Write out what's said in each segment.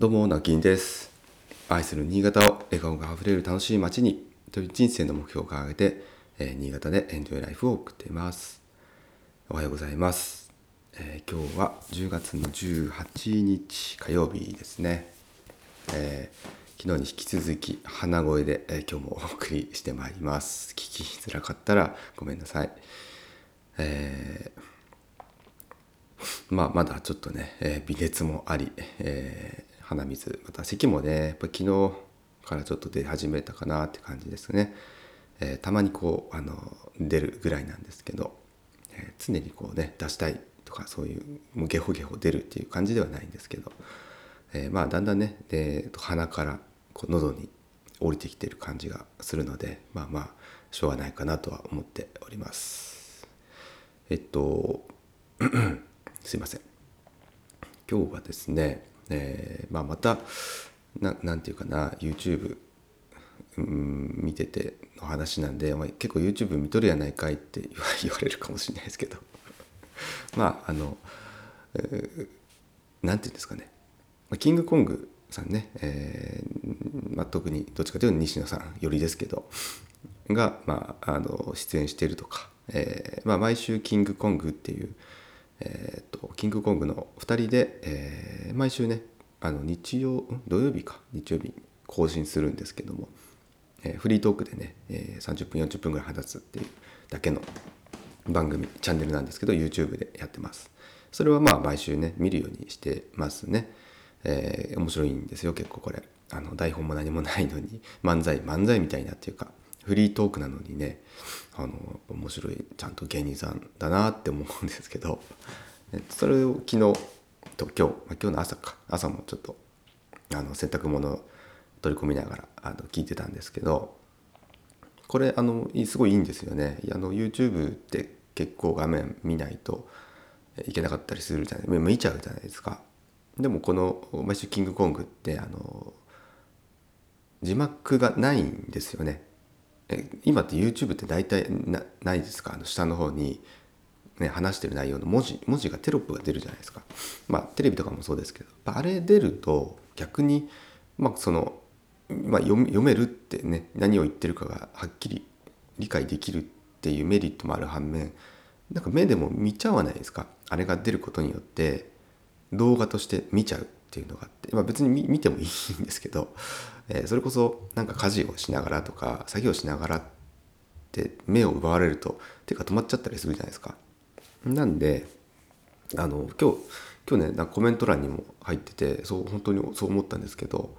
どうも、なきんです。愛する新潟を笑顔があふれる楽しい街にという人生の目標を掲げて、えー新潟でエンジョイライフを送っています。おはようございます。えー今日は10月の18日火曜日ですね。えー昨日に引き続き鼻声で、え今日もお送りしてまいります。聞きづらかったらごめんなさい。えーまあ、まだちょっとね、えー微熱もあり、え鼻水また咳もねやっぱ昨日からちょっと出始めたかなって感じですね、えーたまにこうあの出るぐらいなんですけど、えー常にこうね出したいとかそういうもうゲホゲホ出るっていう感じではないんですけど、えーまあだんだんねで鼻からこう喉に降りてきてる感じがするのでまあまあしょうがないかなとは思っております。えっと すいません。今日はですね、えーまあ、またななんていうかな YouTube うん見てての話なんで、お前結構 YouTube 見とるやないかいって言わ れるかもしれないですけど。まああの、えーなんていうんですかね。まあキングコングさんね、えーまあ、特にどっちかというと西野さんよりですけどが、まあ、あの出演しているとか、えーまあ、毎週キングコングっていう、えー、とキングコングの2人で、えー毎週ねあの日曜土曜日か。日曜日更新するんですけども、えーフリートークでね、えー30分40分ぐらい話すっていうだけの番組チャンネルなんですけど YouTube でやってます。それはまあ毎週ね見るようにしてますね。えー面白いんですよ結構これ。あの台本も何もないのに漫才漫才みたいなっていうかフリートークなのにねあの面白いちゃんと芸人さんだなって思うんですけどそれを昨日と今日、ま、今日の朝か。朝もちょっとあの洗濯物取り込みながらあの聞いてたんですけどこれあのすごいいいんですよね。あの YouTube って結構画面見ないといけなかったりするじゃない見ちゃうじゃないですか。でもこの「毎週キングコング」ってあの字幕がないんですよね。え今って YouTube って大体なないですか？あの下の方に、ね、話してる内容の文字文字がテロップが出るじゃないですか。まあテレビとかもそうですけど。あれ出ると逆にまあその、まあ、読めるってね何を言ってるかがはっきり理解できるっていうメリットもある反面なんか目でも見ちゃわないですか？あれが出ることによって動画として見ちゃう。っていうのがあって、まあ、別に見見てもいいんですけど、えーそれこそなんか家事をしながらとか作業しながらって目を奪われると手が止まっちゃったりするじゃないですか。なんであの今日今日ねなコメント欄にも入っててそう本当にそう思ったんですけど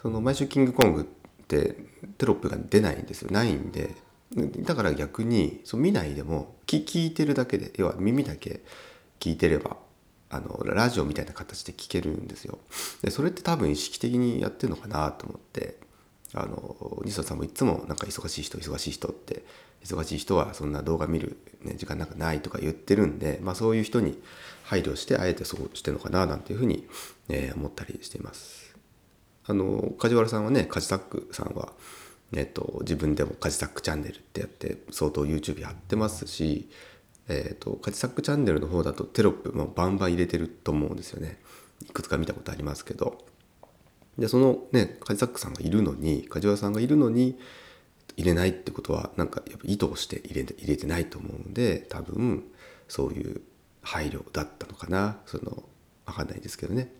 その毎週キングコングってテロップが出ないんですよないんでだから逆にそう見ないでも聞聞いてるだけで要は耳だけ聞いてればあのラジオみたいな形で聞けるんですよでそれって多分意識的にやってるのかなと思ってあの西野さんもいつもなんか忙しい人忙しい人って忙しい人はそんな動画見る、ね、時間なんかないとか言ってるんで、まあ、そういう人に配慮してあえてそうしてるのかななんていうふうに、えー思ったりしています。あの梶原さんはねカジサックさんは、えっと、自分でもカジサックチャンネルってやって相当 YouTube やってますし、えっと、カジサックチャンネルの方だとテロップもバンバン入れてると思うんですよね。いくつか見たことありますけど。でそのねカジサックさんがいるのに梶原さんがいるのに入れないってことはなんかやっぱ意図をして入れて入れてないと思うんで多分そういう配慮だったのかな。その分かんないですけどね。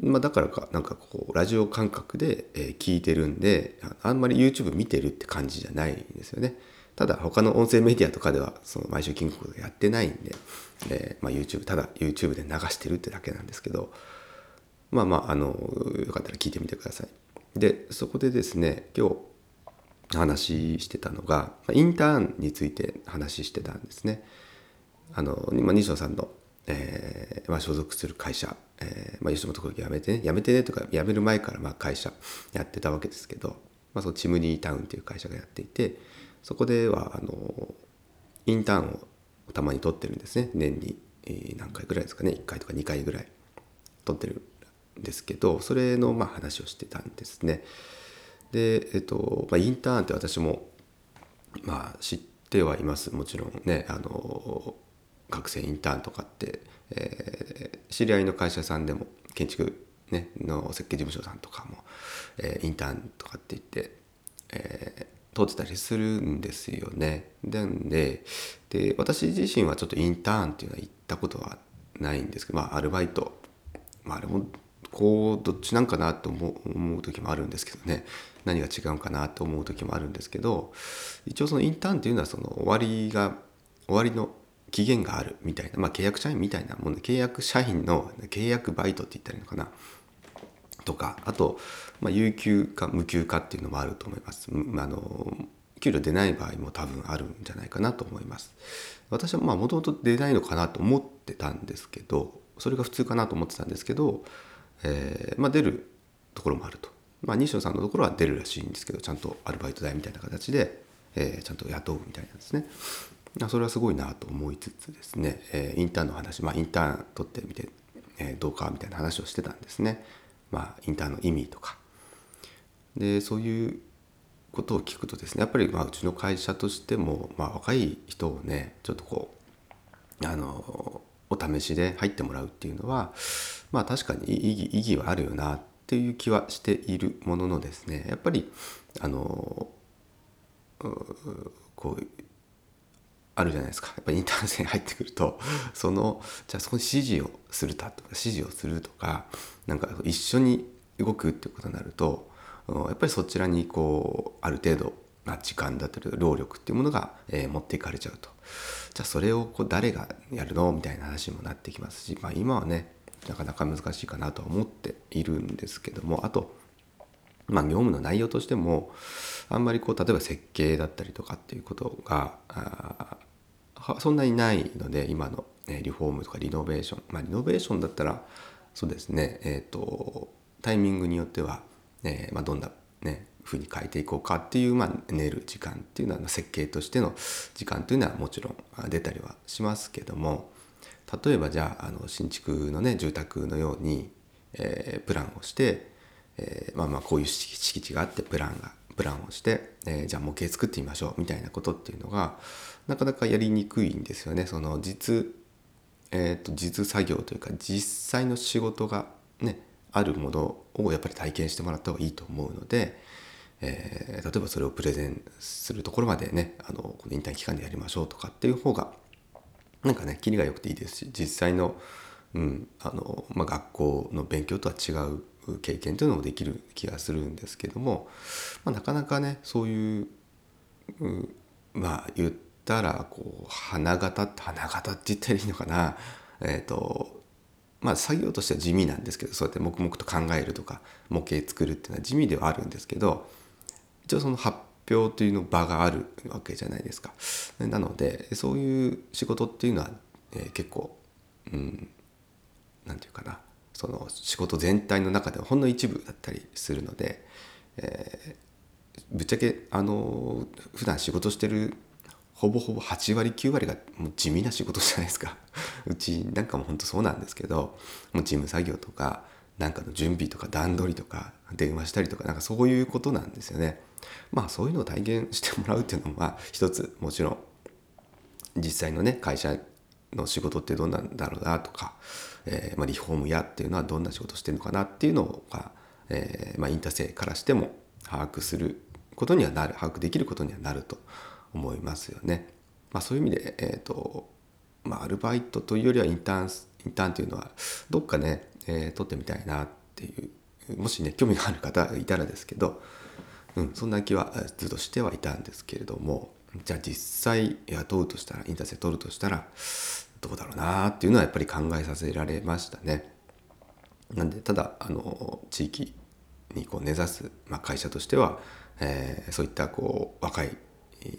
まあ、だからかなんかこうラジオ感覚で、え聞いてるんであんまり YouTube 見てるって感じじゃないんですよね。ただ他の音声メディアとかではその毎週キングコングやってないんで、えーまあ、YouTube ただ YouTube で流してるってだけなんですけどまあまああのよかったら聞いてみてください。でそこでですね今日話してたのがインターンについて話してたんですね。あの、まあ、西野さんの、えーまあ、所属する会社、えーまあ、吉本興業辞めてね辞めてねとか辞める前からまあ会社やってたわけですけど、まあ、そのチムニータウンっていう会社がやっていてそこではあのインターンをたまに取ってるんですね。年にえ何回ぐらいですかね。1回とか2回ぐらい取ってるんですけどそれのまあ話をしてたんですね。で、えっとまあ、インターンって私もまあ知ってはいます。もちろんねあの学生インターンとかって、えー知り合いの会社さんでも建築ね、の設計事務所さんとかも、えー、インターンとかって言って、えー、通ってたりするんですよね。なんでで私自身はちょっとインターンっていうのは行ったことはないんですけど、まあ、アルバイト、まあ、あれもこうどっちなんかなと思う時もあるんですけどね。何が違うかなと思う時もあるんですけど一応そのインターンっていうのはその終わりが終わりの期限があるみたいな、まあ、契約社員みたいなもんで契約社員の契約バイトって言ったらいいのかな。とかあと、まあ、有給か無給かっていうのもあると思います。あの給料出ない場合も多分あるんじゃないかなと思います。私はまあもともと出ないのかなと思ってたんですけどそれが普通かなと思ってたんですけど、えー、まあ、出るところもあると。まあ、西野さんのところは出るらしいんですけどちゃんとアルバイト代みたいな形で、えー、ちゃんと雇うみたいなんですね。それはすごいなと思いつつですね、えー、インターンの話、まあ、インターン取ってみて、え、どうかみたいな話をしてたんですね。まあ、インターンの意味とか。でそういうことを聞くとですねやっぱりまあうちの会社としても、まあ、若い人をねちょっとこうあのお試しで入ってもらうっていうのはまあ確かに意義意義はあるよなっていう気はしているもののですねやっぱりあのこうあるじゃないですか。やっぱりインターネットに入ってくると そのじゃあそこに指示をするだとか指示をするとかなんか一緒に動くっていうことになるとやっぱりそちらにこうある程度な時間だったり労力っていうものが、えー、持っていかれちゃうと。じゃあそれをこう誰がやるのみたいな話にもなってきますし、まあ、今はねなかなか難しいかなとは思っているんですけどもあとまあ、業務の内容としてもあんまりこう例えば設計だったりとかっていうことがそんなにないので今の、ね、リフォームとかリノベーション。まあリノベーションだったらそうですねえっ、ー、とタイミングによっては、えーまあ、どんなねふうに変えていこうかっていう、まあ、寝る時間っていうのは設計としての時間というのはもちろん出たりはしますけども例えばじゃああの新築のね住宅のように、えー、プランをしてえー、まあまあこういう敷地があってプランがプランをして、えー、じゃあ模型作ってみましょうみたいなことっていうのがなかなかやりにくいんですよね。その実,、えーと、実作業というか実際の仕事がねあるものをやっぱり体験してもらった方がいいと思うので、えー、例えばそれをプレゼンするところまでねあのこの引退期間でやりましょうとかっていう方がなんかねキリが良くていいですし実際の,、うんあのまあ、学校の勉強とは違う経験というのもできる気がするんですけども、まあ、なかなかねそういう、まあ言ったらこう花形花形って言ったらいいのかなえっ、ー、とまあ作業としては地味なんですけどそうやって黙々と考えるとか模型作るっていうのは地味ではあるんですけど一応その発表というの場があるわけじゃないですか。なのでそういう仕事っていうのは、えー、結構うん何て言うかなその仕事全体の中ではほんの一部だったりするので、えー、ぶっちゃけあの普段仕事してるほぼほぼ8割9割がもう地味な仕事じゃないですか うちなんかも本当そうなんですけどもう事務作業とかなんかの準備とか段取りとか電話したりとかなんかそういうことなんですよね。まあそういうのを体験してもらうっていうのもまあ一つもちろん実際のね会社の仕事ってどんなんだろうなとか、えーまあ、リフォーム屋っていうのはどんな仕事してるのかなっていうのが、えーまあ、インターセからしても把握することにはなる把握できることにはなると思いますよね。まあ、そういう意味で、えーとま、アルバイトというよりはインターンインターンっていうのはどっかね、え、取ってみたいなっていうもしね興味がある方いたらですけど、うん、そんな気はずっとしてはいたんですけれどもじゃあ実際雇うとしたらインターセ取るとしたらどうだろうなっていうのはやっぱり考えさせられましたね。なんでただあの地域にこう根ざす、まあ、会社としては、えー、そういったこう若い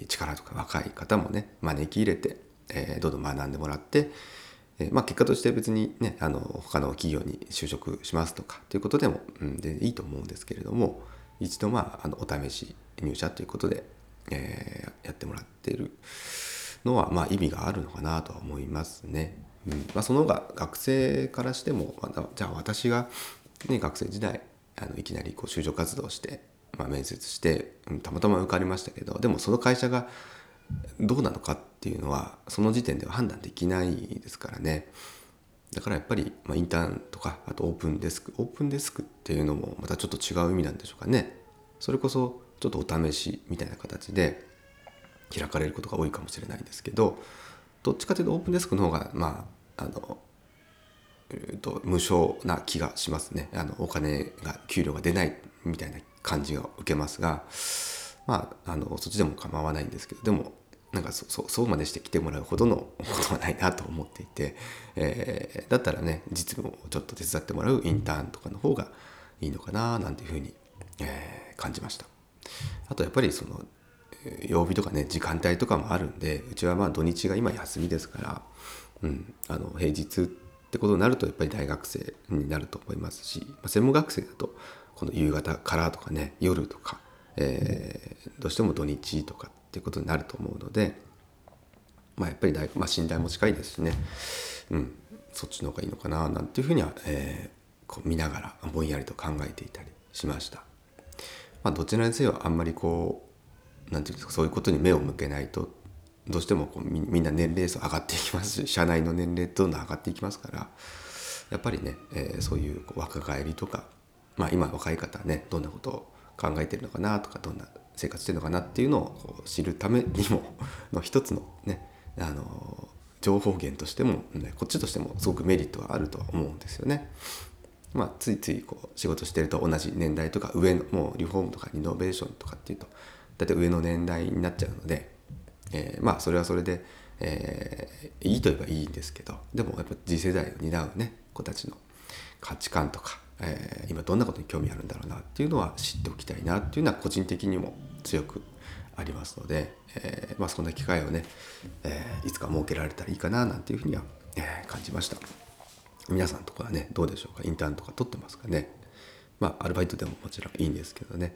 力とか若い方もね招き入れて、えー、どんどん学んでもらって、えー、まあ、結果として別にねあの他の企業に就職しますとかっていうことでも、うん、でいいと思うんですけれども一度まああのお試し入社ということで、えやってもらっている。のはまあ意味があるのかなとは思いますね。うんまあ、その方が学生からしても、まあ、じゃあ私が、ね、学生時代あのいきなりこう就職活動して、まあ、面接して、うん、たまたま受かりましたけどでもその会社がどうなのかっていうのはその時点では判断できないですからね。だからやっぱり、まあ、インターンとかあとオープンデスクオープンデスクっていうのもまたちょっと違う意味なんでしょうかねそれこそちょっとお試しみたいな形で開かれることが多いかもしれないんですけどどっちかというとオープンデスクの方がまああの、えー、と無償な気がしますね。あのお金が給料が出ないみたいな感じが受けますがまああのそっちでも構わないんですけどでもなんかそそそうまでして来てもらうほどのことはないなと思っていて、えー、だったらね実務をちょっと手伝ってもらうインターンとかの方がいいのかななんていうふうに、えー、感じました。あとやっぱりその曜日とかね時間帯とかもあるんでうちはまあ土日が今休みですから、うん、あの平日ってことになるとやっぱり大学生になると思いますし、まあ、専門学生だとこの夕方からとかね夜とか、えー、どうしても土日とかっていうことになると思うので、まあ、やっぱり大、まあ、信頼も近いですしね、うん、そっちの方がいいのかななんていうふうには、えー、こう見ながらぼんやりと考えていたりしました。まあ、どちらにせよあんまりこう何て言うんですかそういうことに目を向けないとどうしてもこうみみんな年齢層上がっていきますし 社内の年齢どんどん上がっていきますからやっぱりね、えー、そういう若返りとか、まあ、今若い方はねどんなことを考えてるのかなとかどんな生活してるのかなっていうのをこう知るためにもの一つのねあの情報源としても、ね、こっちとしてもすごくメリットはあるとは思うんですよね。まあ、ついついこう仕事してると同じ年代とか上のもうリフォームとかリノベーションとかっていうと大体上の年代になっちゃうので、えー、まあそれはそれで、えー、いいと言えばいいんですけどでもやっぱ次世代を担うね子たちの価値観とか、えー、今どんなことに興味あるんだろうなっていうのは知っておきたいなっていうのは個人的にも強くありますので、えー、まあ、そんな機会をね、えいつか設けられたらいいかななんていうふうには、え感じました。皆さんとかはねどうでしょうか？インターンとか取ってますかね？まあアルバイトでももちろんいいんですけどね。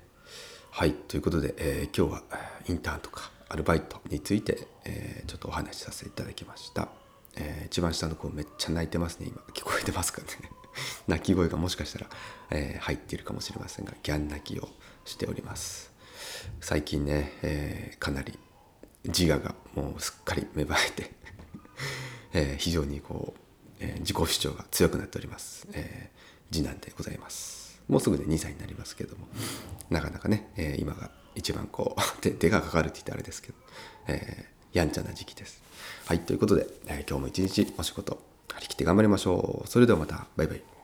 はいということで、えー、今日はインターンとかアルバイトについて、えー、ちょっとお話しさせていただきました、えー、一番下の子めっちゃ泣いてますね今。聞こえてますかね？泣き声がもしかしたら、え入っているかもしれませんがギャン泣きをしております。最近ね、えかなり自我がもうすっかり芽生えて え非常にこうえー、自己主張が強くなっております、えー、次男でございます。もうすぐで2歳になりますけども。なかなかね、えー、今が一番こう 手手がかかるって言ったらあれですけど、えー、やんちゃな時期です。はいということで、えー、今日も一日お仕事張り切って頑張りましょう。それではまた。バイバイ。